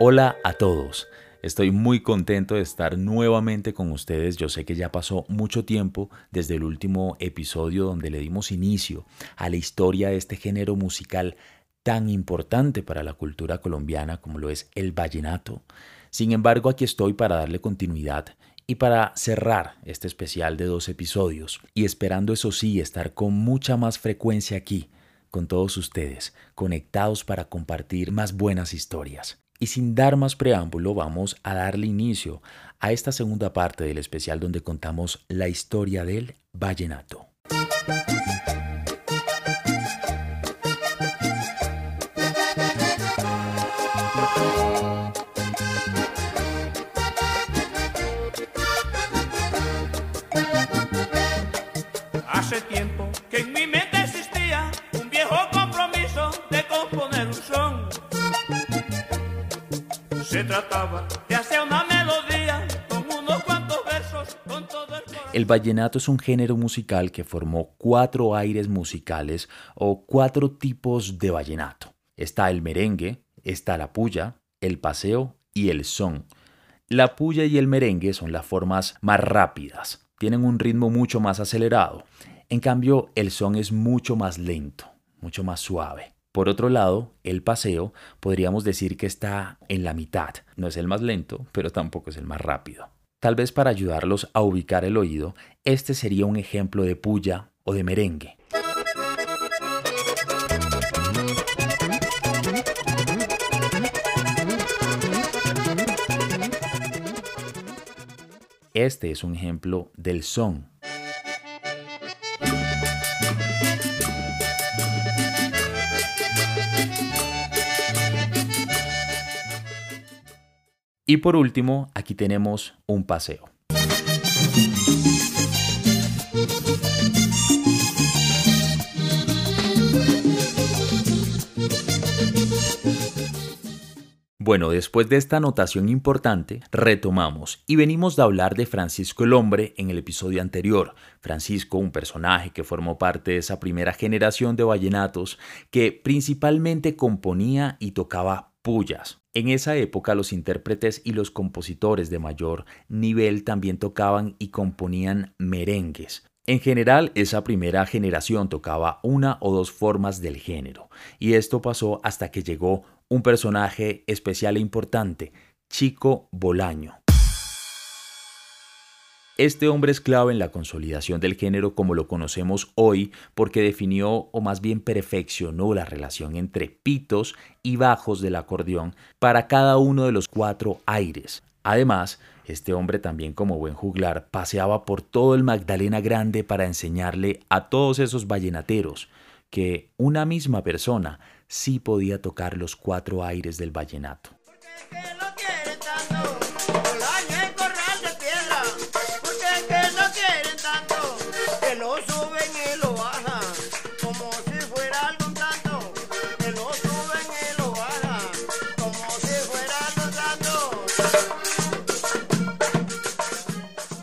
Hola a todos. Estoy muy contento de estar nuevamente con ustedes. Yo sé que ya pasó mucho tiempo desde el último episodio donde le dimos inicio a la historia de este género musical tan importante para la cultura colombiana como lo es el vallenato. Sin embargo, aquí estoy para darle continuidad y para cerrar este especial de dos episodios y esperando eso sí estar con mucha más frecuencia aquí con todos ustedes, conectados para compartir más buenas historias. Y sin dar más preámbulo, vamos a darle inicio a esta segunda parte del especial donde contamos la historia del vallenato. Hace tiempo el. El vallenato es un género musical que formó cuatro aires musicales o cuatro tipos de vallenato. Está el merengue, está la puya, el paseo y el son. La puya y el merengue son las formas más rápidas, tienen un ritmo mucho más acelerado. En cambio, el son es mucho más lento, mucho más suave. Por otro lado, el paseo podríamos decir que está en la mitad. No es el más lento, pero tampoco es el más rápido. Tal vez para ayudarlos a ubicar el oído, este sería un ejemplo de puya o de merengue. Este es un ejemplo del son. Y por último, aquí tenemos un paseo. Bueno, después de esta anotación importante, retomamos y venimos de hablar de Francisco el Hombre en el episodio anterior. Francisco, un personaje que formó parte de esa primera generación de vallenatos que principalmente componía y tocaba pullas. En esa época los intérpretes y los compositores de mayor nivel también tocaban y componían merengues. En general, esa primera generación tocaba una o dos formas del género, y esto pasó hasta que llegó un personaje especial e importante, Chico Bolaño. Este hombre es clave en la consolidación del género como lo conocemos hoy porque definió o más bien perfeccionó la relación entre pitos y bajos del acordeón para cada uno de los cuatro aires. Además, este hombre también como buen juglar paseaba por todo el Magdalena Grande para enseñarle a todos esos vallenateros que una misma persona sí podía tocar los cuatro aires del vallenato.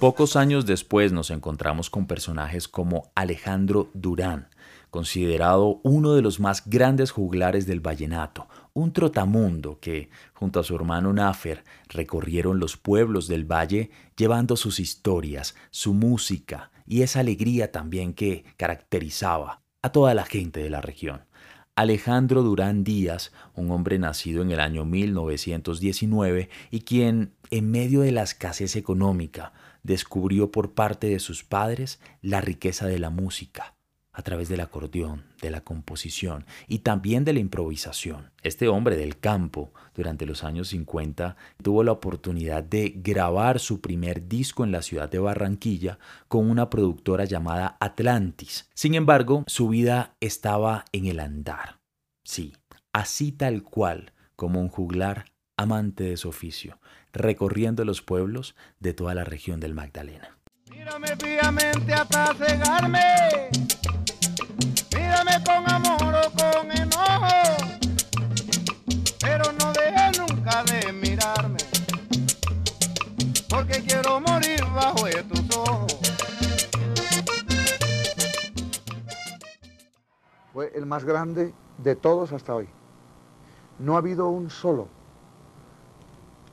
Pocos años después nos encontramos con personajes como Alejandro Durán, considerado uno de los más grandes juglares del vallenato, un trotamundo que, junto a su hermano Nafer, recorrieron los pueblos del valle llevando sus historias, su música y esa alegría también que caracterizaba a toda la gente de la región. Alejandro Durán Díaz, un hombre nacido en el año 1919 y quien, en medio de la escasez económica, descubrió por parte de sus padres la riqueza de la música a través del acordeón, de la composición y también de la improvisación. Este hombre del campo, durante los años 50, tuvo la oportunidad de grabar su primer disco en la ciudad de Barranquilla con una productora llamada Atlantis. Sin embargo, su vida estaba en el andar. Sí, así tal cual como un juglar amante de su oficio, recorriendo los pueblos de toda la región del Magdalena. Mírame fijamente hasta cegarme. Mírame con amor o con enojo. Pero no dejes nunca de mirarme. Porque quiero morir bajo de tus ojos. Fue el más grande de todos hasta hoy. No ha habido un solo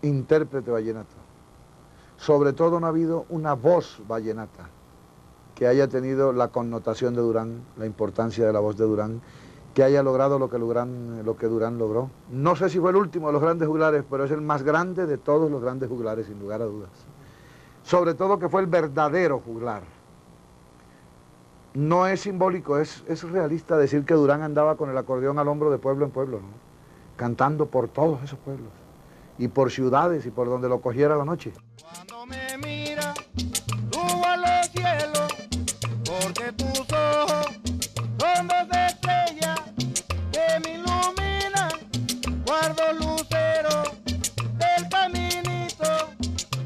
intérprete vallenato. Sobre todo no ha habido una voz vallenata que haya tenido la connotación de Durán, la importancia de la voz de Durán, que haya logrado lo que Durán, lo que Durán logró. No sé si fue el último de los grandes juglares, pero es el más grande de todos los grandes juglares, sin lugar a dudas. Sobre todo que fue el verdadero juglar. No es simbólico, es, es realista decir que Durán andaba con el acordeón al hombro de pueblo en pueblo, cantando por todos esos pueblos, y por ciudades y por donde lo cogiera la noche. Cuando me mira, subo a los cielos, porque tus ojos son dos estrellas que me iluminan, guardo lucero del caminito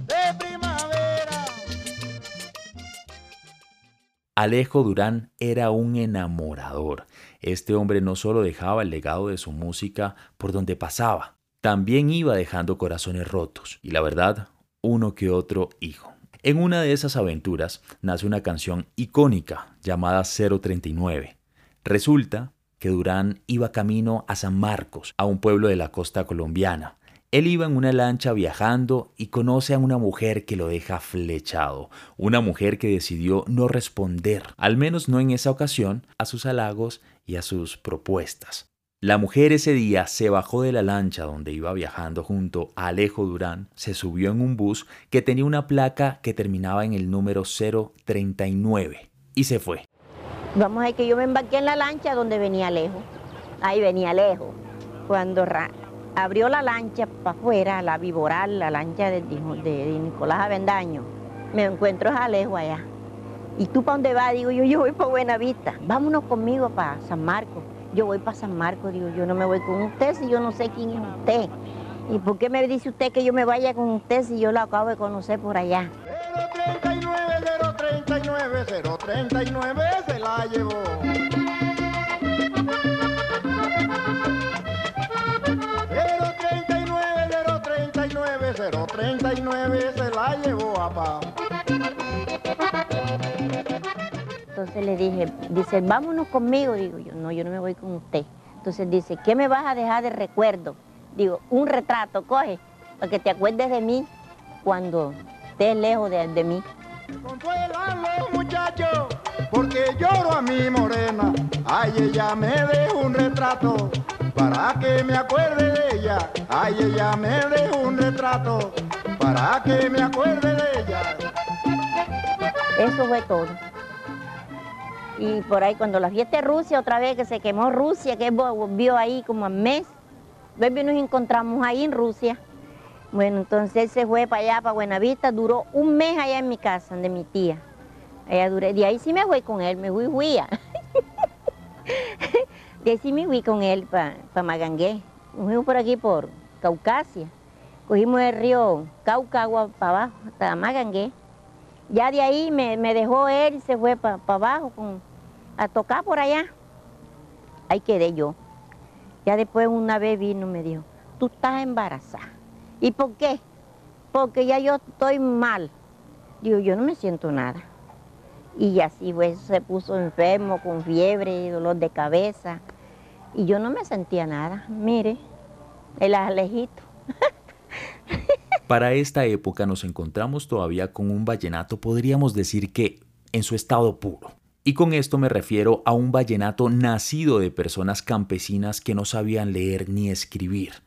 de primavera. Alejo Durán era un enamorador. Este hombre no solo dejaba el legado de su música por donde pasaba, también iba dejando corazones rotos y la verdad, uno que otro hijo. En una de esas aventuras nace una canción icónica llamada 039. Resulta que Durán iba camino a San Marcos, a un pueblo de la costa colombiana. Él iba en una lancha viajando y conoce a una mujer que lo deja flechado, una mujer que decidió no responder, al menos no en esa ocasión, a sus halagos y a sus propuestas. La mujer ese día se bajó de la lancha donde iba viajando junto a Alejo Durán, se subió en un bus que tenía una placa que terminaba en el número 039 y se fue. Vamos a que yo me embarqué en la lancha donde venía Alejo. Ahí venía Alejo. Cuando abrió la lancha para afuera, la viboral, la lancha de, de Nicolás Avendaño, me encuentro a Alejo allá. ¿Y tú para dónde vas? Digo yo, yo voy para Buenavista. Vámonos conmigo para San Marcos. Yo voy para San Marcos, digo, yo no me voy con usted si yo no sé quién es usted. ¿Y por qué me dice usted que yo me vaya con usted si yo lo acabo de conocer por allá? 039, 039, 039 se la llevó. 039, 039, 039 se la llevó papá. Entonces le dije, dice, vámonos conmigo. Digo yo, no, yo no me voy con usted. Entonces dice, ¿qué me vas a dejar de recuerdo? Digo, un retrato, coge, para que te acuerdes de mí cuando estés lejos de, de mí. Consuelan los muchachos, porque lloro a mi morena. Ay, ella me dejó un retrato para que me acuerde de ella. Ay, ella me dejó un retrato para que me acuerde de ella. Eso fue todo. Y por ahí cuando la fiesta de Rusia, otra vez que se quemó Rusia, que volvió ahí como al mes, y nos encontramos ahí en Rusia. Bueno, entonces se fue para allá, para Buenavista, duró un mes allá en mi casa, de mi tía. Allá duré, de ahí sí me fui con él, me fui huía. de ahí sí me fui con él para Magangué. Nos fuimos por aquí por Caucasia. Cogimos el río Cauca, agua para abajo, hasta Magangué. Ya de ahí me, me dejó él y se fue para abajo con, a tocar por allá. Ahí quedé yo. Ya después una vez vino y me dijo, tú estás embarazada. ¿Y por qué? Porque ya yo estoy mal. Digo, yo no me siento nada. Y así pues se puso enfermo con fiebre y dolor de cabeza. Y yo no me sentía nada. Mire, el alejito. Para esta época nos encontramos todavía con un vallenato, podríamos decir que en su estado puro. Y con esto me refiero a un vallenato nacido de personas campesinas que no sabían leer ni escribir.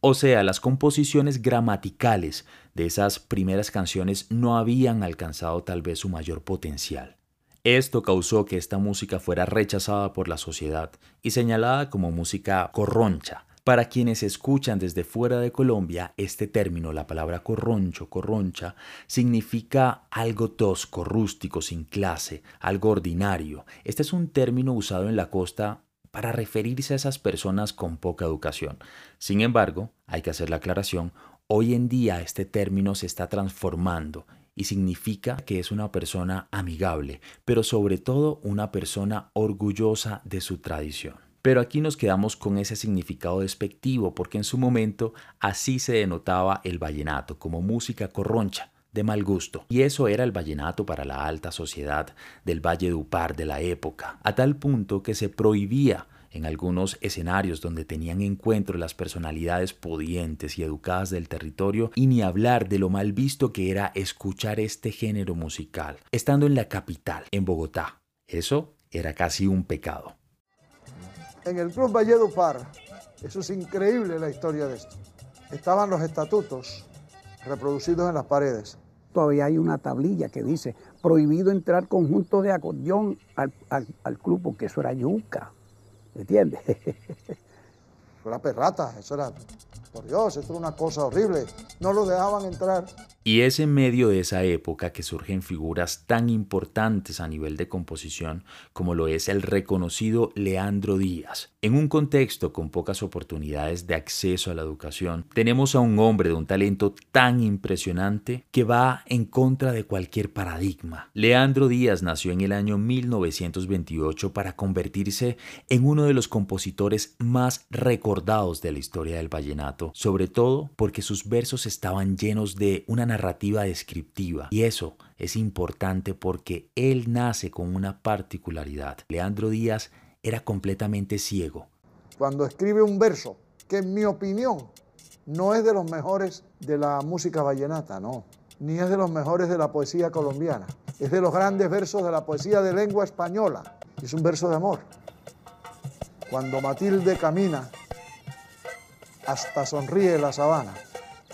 O sea, las composiciones gramaticales de esas primeras canciones no habían alcanzado tal vez su mayor potencial. Esto causó que esta música fuera rechazada por la sociedad y señalada como música corroncha, para quienes escuchan desde fuera de Colombia, este término, la palabra corroncho, corroncha, significa algo tosco, rústico, sin clase, algo ordinario. Este es un término usado en la costa para referirse a esas personas con poca educación. Sin embargo, hay que hacer la aclaración, hoy en día este término se está transformando y significa que es una persona amigable, pero sobre todo una persona orgullosa de su tradición. Pero aquí nos quedamos con ese significado despectivo porque en su momento así se denotaba el vallenato como música corroncha, de mal gusto. Y eso era el vallenato para la alta sociedad del Valle de Upar de la época, a tal punto que se prohibía en algunos escenarios donde tenían encuentro las personalidades pudientes y educadas del territorio, y ni hablar de lo mal visto que era escuchar este género musical, estando en la capital, en Bogotá. Eso era casi un pecado. En el Club Valledupar, eso es increíble la historia de esto, estaban los estatutos reproducidos en las paredes. Todavía hay una tablilla que dice prohibido entrar conjunto de acordeón al, al, al club porque eso era yuca. ¿Entiendes? Eso era perrata, eso era, por Dios, esto era una cosa horrible. No lo dejaban entrar. Y es en medio de esa época que surgen figuras tan importantes a nivel de composición como lo es el reconocido Leandro Díaz. En un contexto con pocas oportunidades de acceso a la educación, tenemos a un hombre de un talento tan impresionante que va en contra de cualquier paradigma. Leandro Díaz nació en el año 1928 para convertirse en uno de los compositores más recordados de la historia del vallenato, sobre todo porque sus versos estaban llenos de una narrativa descriptiva. Y eso es importante porque él nace con una particularidad. Leandro Díaz era completamente ciego. Cuando escribe un verso, que en mi opinión no es de los mejores de la música vallenata, no, ni es de los mejores de la poesía colombiana, es de los grandes versos de la poesía de lengua española. Es un verso de amor. Cuando Matilde camina, hasta sonríe la sabana.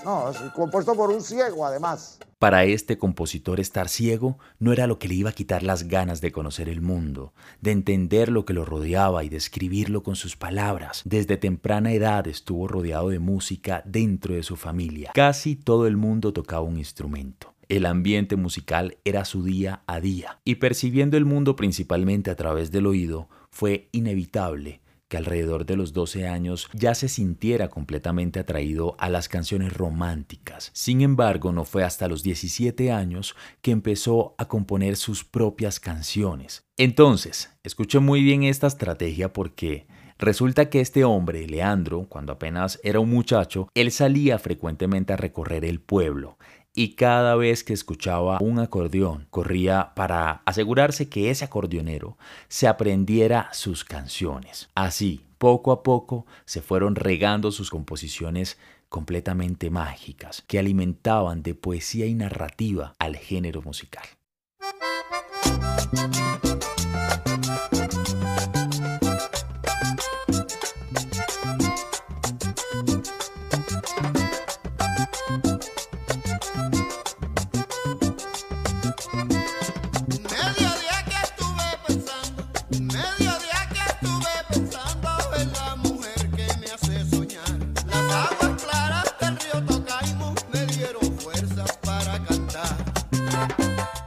No, es compuesto por un ciego además. Para este compositor estar ciego no era lo que le iba a quitar las ganas de conocer el mundo, de entender lo que lo rodeaba y de escribirlo con sus palabras. Desde temprana edad estuvo rodeado de música dentro de su familia. Casi todo el mundo tocaba un instrumento. El ambiente musical era su día a día y percibiendo el mundo principalmente a través del oído, fue inevitable que alrededor de los 12 años ya se sintiera completamente atraído a las canciones románticas. Sin embargo, no fue hasta los 17 años que empezó a componer sus propias canciones. Entonces, escuche muy bien esta estrategia porque Resulta que este hombre, Leandro, cuando apenas era un muchacho, él salía frecuentemente a recorrer el pueblo y cada vez que escuchaba un acordeón corría para asegurarse que ese acordeonero se aprendiera sus canciones. Así, poco a poco, se fueron regando sus composiciones completamente mágicas que alimentaban de poesía y narrativa al género musical.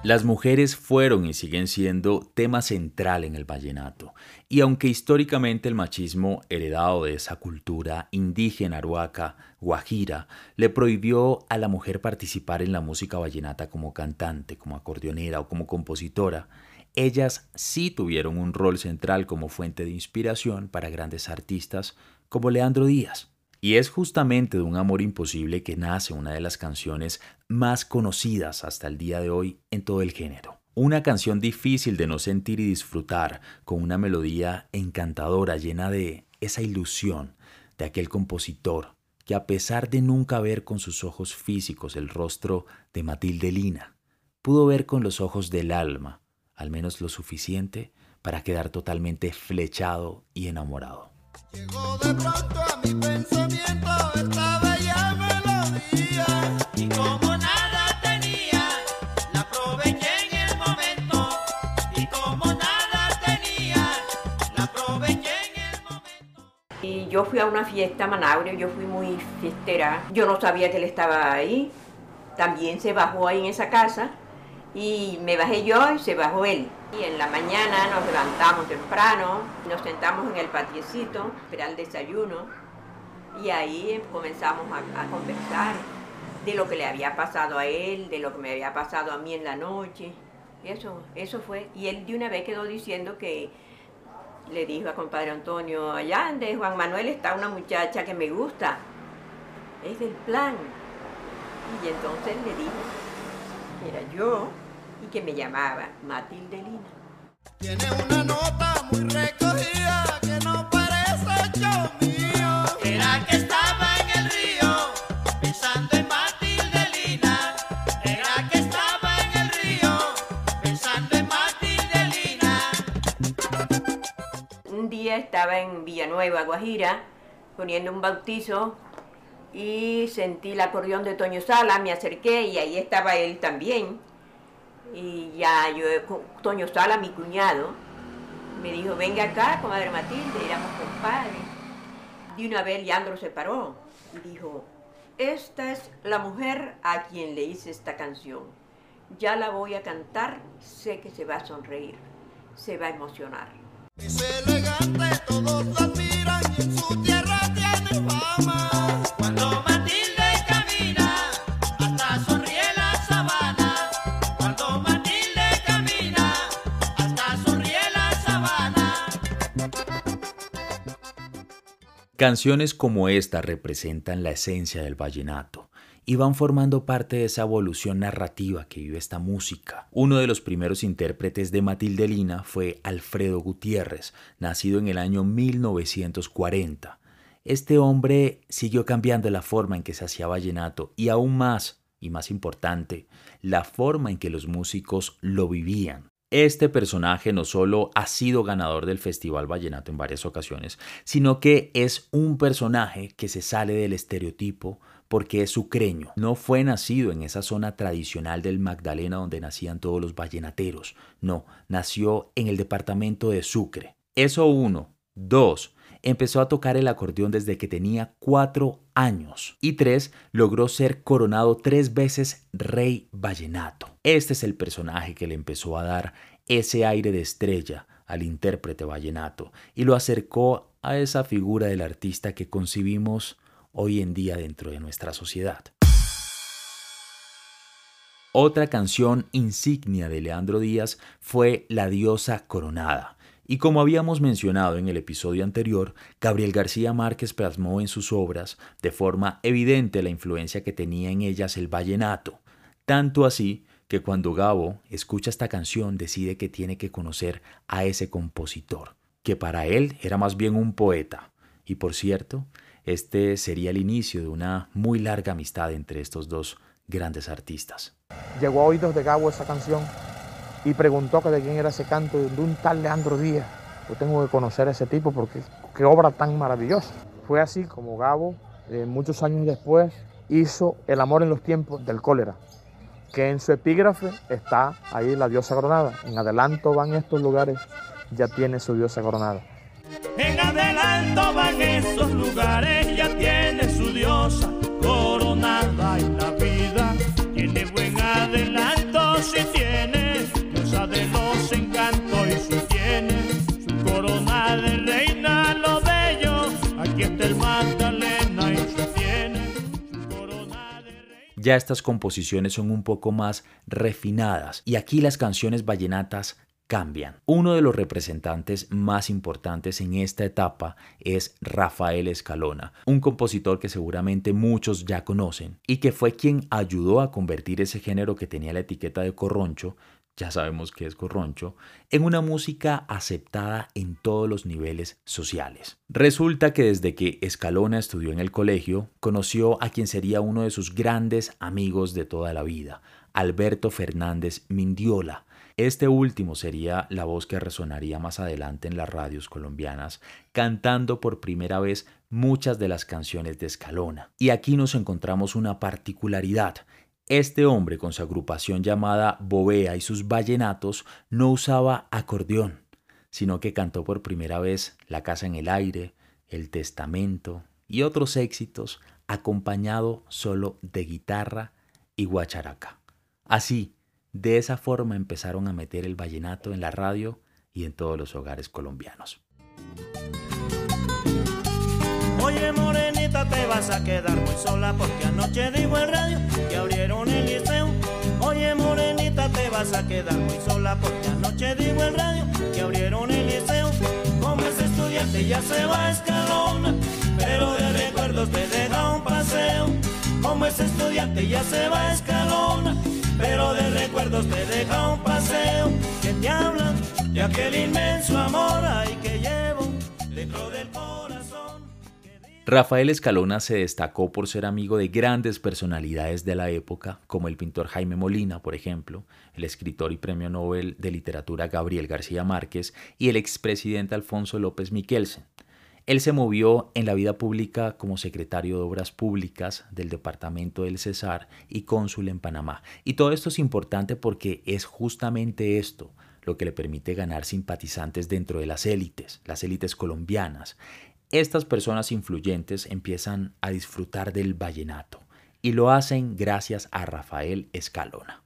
Las mujeres fueron y siguen siendo tema central en el vallenato, y aunque históricamente el machismo heredado de esa cultura indígena aruaca, guajira, le prohibió a la mujer participar en la música vallenata como cantante, como acordeonera o como compositora, ellas sí tuvieron un rol central como fuente de inspiración para grandes artistas como Leandro Díaz. Y es justamente de un amor imposible que nace una de las canciones más conocidas hasta el día de hoy en todo el género. Una canción difícil de no sentir y disfrutar, con una melodía encantadora llena de esa ilusión de aquel compositor que a pesar de nunca ver con sus ojos físicos el rostro de Matilde Lina, pudo ver con los ojos del alma, al menos lo suficiente para quedar totalmente flechado y enamorado. Llegó de pronto a mi pensamiento esta bella melodía y como nada tenía, la aproveché en el momento y como nada tenía, la aproveché en el momento. Y yo fui a una fiesta a Managua, yo fui muy fiestera, yo no sabía que él estaba ahí, también se bajó ahí en esa casa y me bajé yo y se bajó él. Y en la mañana nos levantamos temprano, nos sentamos en el patiecito, esperar el desayuno y ahí comenzamos a, a conversar de lo que le había pasado a él, de lo que me había pasado a mí en la noche. Eso, eso fue. Y él de una vez quedó diciendo que le dijo a compadre Antonio, allá de Juan Manuel está una muchacha que me gusta, es del plan. Y entonces le dijo, era yo, y que me llamaba Matilde Lina. Tiene una nota muy recogida que no parece yo mío. Era que estaba en el río pensando en Matilde Lina. Era que estaba en el río pensando en Matilde Lina. Un día estaba en Villanueva, Guajira, poniendo un bautizo y sentí el acordeón de Toño Sala, me acerqué y ahí estaba él también y ya yo, Toño Sala, mi cuñado, me dijo, venga acá, comadre Matilde, éramos compadres. De una vez Leandro se paró y dijo, esta es la mujer a quien le hice esta canción. Ya la voy a cantar, sé que se va a sonreír, se va a emocionar. Es elegante, todos la admiran y en su tierra Canciones como esta representan la esencia del vallenato y van formando parte de esa evolución narrativa que vive esta música. Uno de los primeros intérpretes de Matilde Lina fue Alfredo Gutiérrez, nacido en el año 1940. Este hombre siguió cambiando la forma en que se hacía vallenato y aún más, y más importante, la forma en que los músicos lo vivían. Este personaje no solo ha sido ganador del Festival Vallenato en varias ocasiones, sino que es un personaje que se sale del estereotipo porque es sucreño. No fue nacido en esa zona tradicional del Magdalena donde nacían todos los vallenateros. No, nació en el departamento de Sucre. Eso uno. Dos, empezó a tocar el acordeón desde que tenía cuatro años. Y tres, logró ser coronado tres veces rey vallenato. Este es el personaje que le empezó a dar ese aire de estrella al intérprete vallenato y lo acercó a esa figura del artista que concibimos hoy en día dentro de nuestra sociedad. Otra canción insignia de Leandro Díaz fue La diosa coronada. Y como habíamos mencionado en el episodio anterior, Gabriel García Márquez plasmó en sus obras de forma evidente la influencia que tenía en ellas el vallenato, tanto así que cuando Gabo escucha esta canción decide que tiene que conocer a ese compositor, que para él era más bien un poeta. Y por cierto, este sería el inicio de una muy larga amistad entre estos dos grandes artistas. Llegó a oídos de Gabo esa canción y preguntó que de quién era ese canto de un tal Leandro Díaz. Yo tengo que conocer a ese tipo porque qué obra tan maravillosa. Fue así como Gabo, eh, muchos años después, hizo El amor en los tiempos del cólera, que en su epígrafe está ahí la diosa coronada. En adelanto van estos lugares, ya tiene su diosa coronada. En adelanto van esos lugares, ya tiene su diosa coronada en la vida. Tiene buen adelanto si Ya estas composiciones son un poco más refinadas y aquí las canciones vallenatas cambian. Uno de los representantes más importantes en esta etapa es Rafael Escalona, un compositor que seguramente muchos ya conocen y que fue quien ayudó a convertir ese género que tenía la etiqueta de corroncho, ya sabemos que es corroncho, en una música aceptada en todos los niveles sociales. Resulta que desde que Escalona estudió en el colegio, conoció a quien sería uno de sus grandes amigos de toda la vida, Alberto Fernández Mindiola, este último sería la voz que resonaría más adelante en las radios colombianas, cantando por primera vez muchas de las canciones de Escalona. Y aquí nos encontramos una particularidad. Este hombre con su agrupación llamada Bovea y sus vallenatos no usaba acordeón, sino que cantó por primera vez La Casa en el Aire, El Testamento y otros éxitos acompañado solo de guitarra y guacharaca. Así, de esa forma empezaron a meter el vallenato en la radio y en todos los hogares colombianos. Oye morenita te vas a quedar muy sola porque anoche dijo el radio que abrieron el liceo. Oye morenita te vas a quedar muy sola porque anoche dijo el radio que abrieron el liceo. Como ese estudiante ya se va a escalona, pero de recuerdos te deja un paseo. Como ese estudiante ya se va a escalona, pero de recuerdos te deja un paseo que te habla de aquel inmenso amor ay que llevo dentro del Rafael Escalona se destacó por ser amigo de grandes personalidades de la época, como el pintor Jaime Molina, por ejemplo, el escritor y premio Nobel de Literatura Gabriel García Márquez y el expresidente Alfonso López Miquelsen. Él se movió en la vida pública como secretario de Obras Públicas del Departamento del Cesar y cónsul en Panamá. Y todo esto es importante porque es justamente esto lo que le permite ganar simpatizantes dentro de las élites, las élites colombianas estas personas influyentes empiezan a disfrutar del vallenato y lo hacen gracias a Rafael Escalona.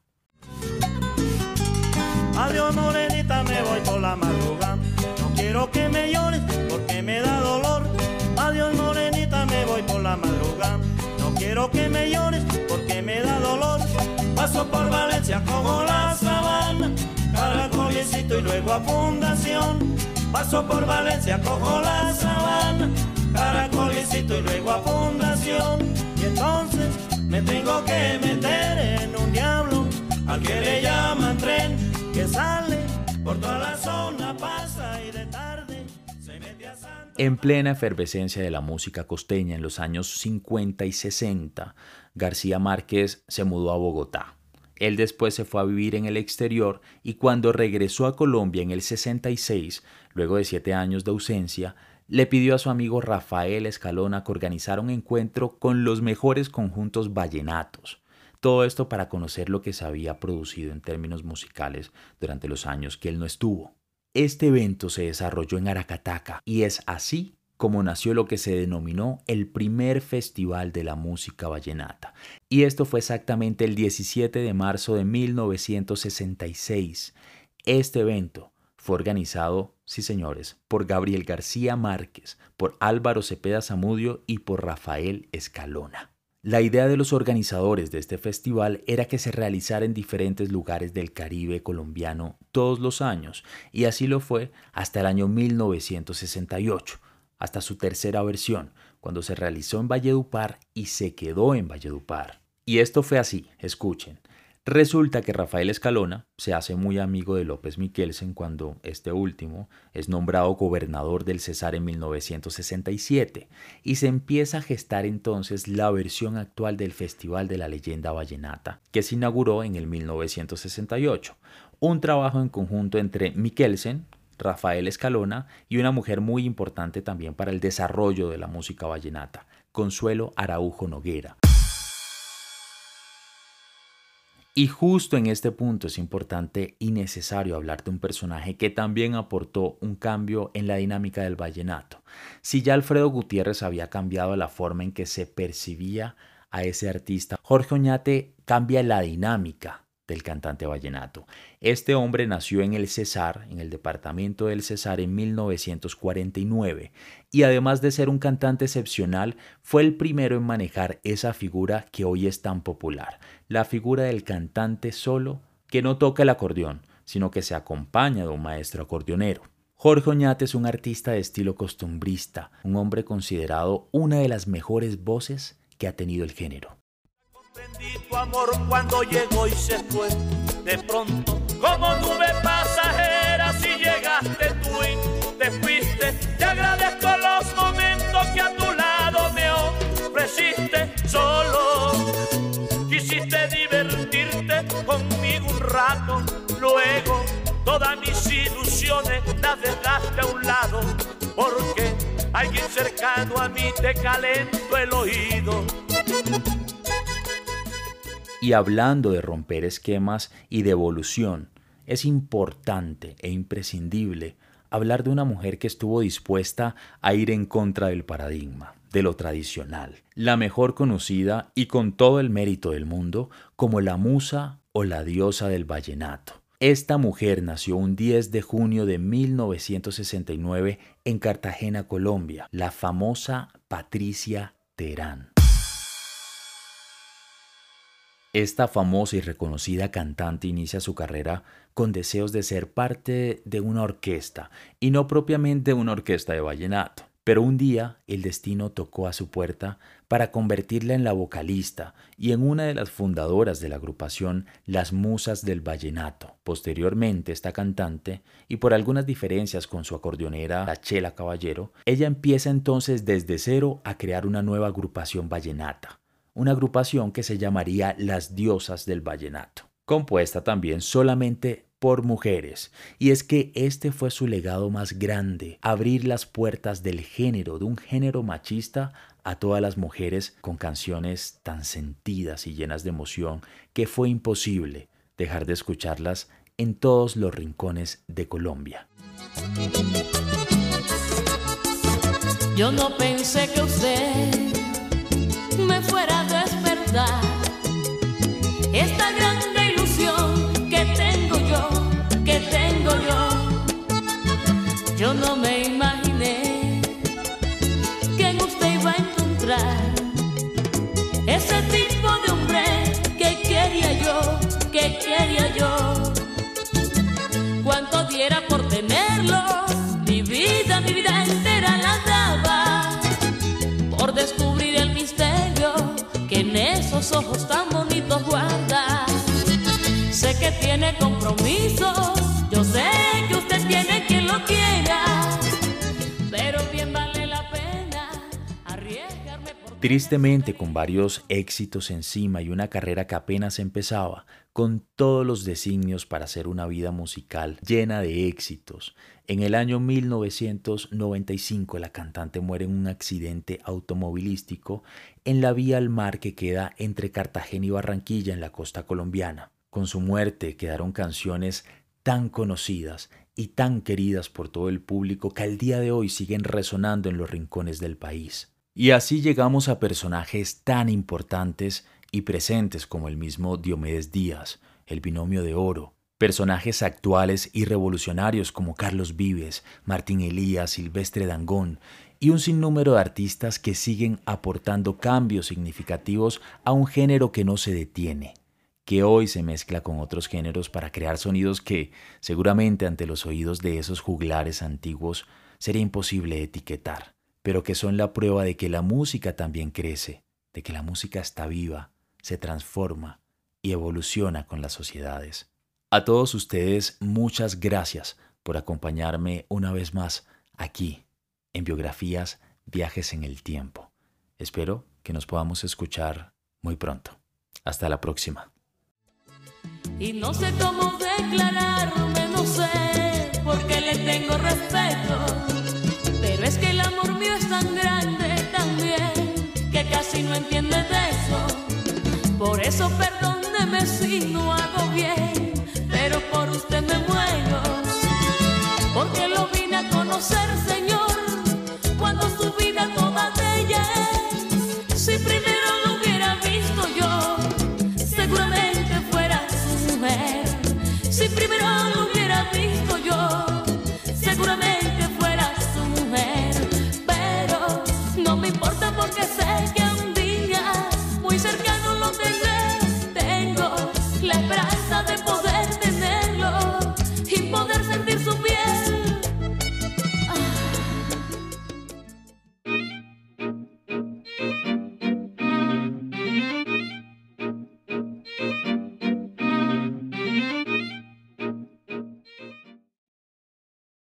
Adiós morenita, me voy por la madrugada. No quiero que me llores porque me da dolor. Adiós morenita, me voy por la madrugada. No quiero que me llores porque me da dolor. Paso por Valencia como la sabana, caracolicito y luego a Fundación Paso por Valencia, cojo la sabana, caracolicito y luego a fundación. Y entonces me tengo que meter en un diablo, al que le llaman tren, que sale por toda la zona, pasa y de tarde se mete a Santa. En plena efervescencia de la música costeña en los años 50 y 60, García Márquez se mudó a Bogotá. Él después se fue a vivir en el exterior y cuando regresó a Colombia en el 66, luego de siete años de ausencia, le pidió a su amigo Rafael Escalona que organizara un encuentro con los mejores conjuntos vallenatos. Todo esto para conocer lo que se había producido en términos musicales durante los años que él no estuvo. Este evento se desarrolló en Aracataca y es así como nació lo que se denominó el primer Festival de la Música Vallenata. Y esto fue exactamente el 17 de marzo de 1966. Este evento fue organizado, sí señores, por Gabriel García Márquez, por Álvaro Cepeda Zamudio y por Rafael Escalona. La idea de los organizadores de este festival era que se realizara en diferentes lugares del Caribe colombiano todos los años, y así lo fue hasta el año 1968 hasta su tercera versión, cuando se realizó en Valledupar y se quedó en Valledupar. Y esto fue así, escuchen. Resulta que Rafael Escalona se hace muy amigo de López Miquelsen cuando este último es nombrado gobernador del Cesar en 1967 y se empieza a gestar entonces la versión actual del Festival de la Leyenda Vallenata, que se inauguró en el 1968. Un trabajo en conjunto entre Miquelsen, Rafael Escalona y una mujer muy importante también para el desarrollo de la música vallenata, Consuelo Araujo Noguera. Y justo en este punto es importante y necesario hablar de un personaje que también aportó un cambio en la dinámica del vallenato. Si ya Alfredo Gutiérrez había cambiado la forma en que se percibía a ese artista, Jorge Oñate cambia la dinámica del cantante vallenato. Este hombre nació en el Cesar, en el departamento del Cesar, en 1949 y además de ser un cantante excepcional, fue el primero en manejar esa figura que hoy es tan popular, la figura del cantante solo que no toca el acordeón, sino que se acompaña de un maestro acordeonero. Jorge Oñate es un artista de estilo costumbrista, un hombre considerado una de las mejores voces que ha tenido el género tu amor cuando llegó y se fue. De pronto, como nube pasajera, si llegaste tú y te fuiste. Te agradezco los momentos que a tu lado me ofreciste solo. Quisiste divertirte conmigo un rato, luego todas mis ilusiones las dejaste a un lado, porque alguien cercano a mí te calentó el oído. Y hablando de romper esquemas y de evolución, es importante e imprescindible hablar de una mujer que estuvo dispuesta a ir en contra del paradigma, de lo tradicional, la mejor conocida y con todo el mérito del mundo como la musa o la diosa del vallenato. Esta mujer nació un 10 de junio de 1969 en Cartagena, Colombia, la famosa Patricia Terán. Esta famosa y reconocida cantante inicia su carrera con deseos de ser parte de una orquesta, y no propiamente una orquesta de vallenato. Pero un día el destino tocó a su puerta para convertirla en la vocalista y en una de las fundadoras de la agrupación Las Musas del Vallenato. Posteriormente, esta cantante, y por algunas diferencias con su acordeonera La Chela Caballero, ella empieza entonces desde cero a crear una nueva agrupación vallenata, una agrupación que se llamaría Las Diosas del Vallenato, compuesta también solamente por mujeres. Y es que este fue su legado más grande, abrir las puertas del género, de un género machista, a todas las mujeres con canciones tan sentidas y llenas de emoción que fue imposible dejar de escucharlas en todos los rincones de Colombia. Yo no pensé que usted me fuera esta grande ilusión Yo no me imaginé que en usted iba a encontrar ese tipo de hombre que quería yo, que quería yo. Ojos tan bonitos guarda. Sé que tiene compromiso Tristemente, con varios éxitos encima y una carrera que apenas empezaba, con todos los designios para hacer una vida musical llena de éxitos, en el año 1995 la cantante muere en un accidente automovilístico en la vía al mar que queda entre Cartagena y Barranquilla en la costa colombiana. Con su muerte quedaron canciones tan conocidas y tan queridas por todo el público que al día de hoy siguen resonando en los rincones del país. Y así llegamos a personajes tan importantes y presentes como el mismo Diomedes Díaz, el binomio de oro, personajes actuales y revolucionarios como Carlos Vives, Martín Elías, Silvestre Dangón, y un sinnúmero de artistas que siguen aportando cambios significativos a un género que no se detiene, que hoy se mezcla con otros géneros para crear sonidos que, seguramente ante los oídos de esos juglares antiguos, sería imposible etiquetar pero que son la prueba de que la música también crece, de que la música está viva, se transforma y evoluciona con las sociedades. A todos ustedes muchas gracias por acompañarme una vez más aquí en Biografías Viajes en el Tiempo. Espero que nos podamos escuchar muy pronto. Hasta la próxima. Y no sé cómo declararme, no sé, porque le tengo respeto es que el amor mío es tan grande también que casi no entiende de eso. Por eso perdóneme si no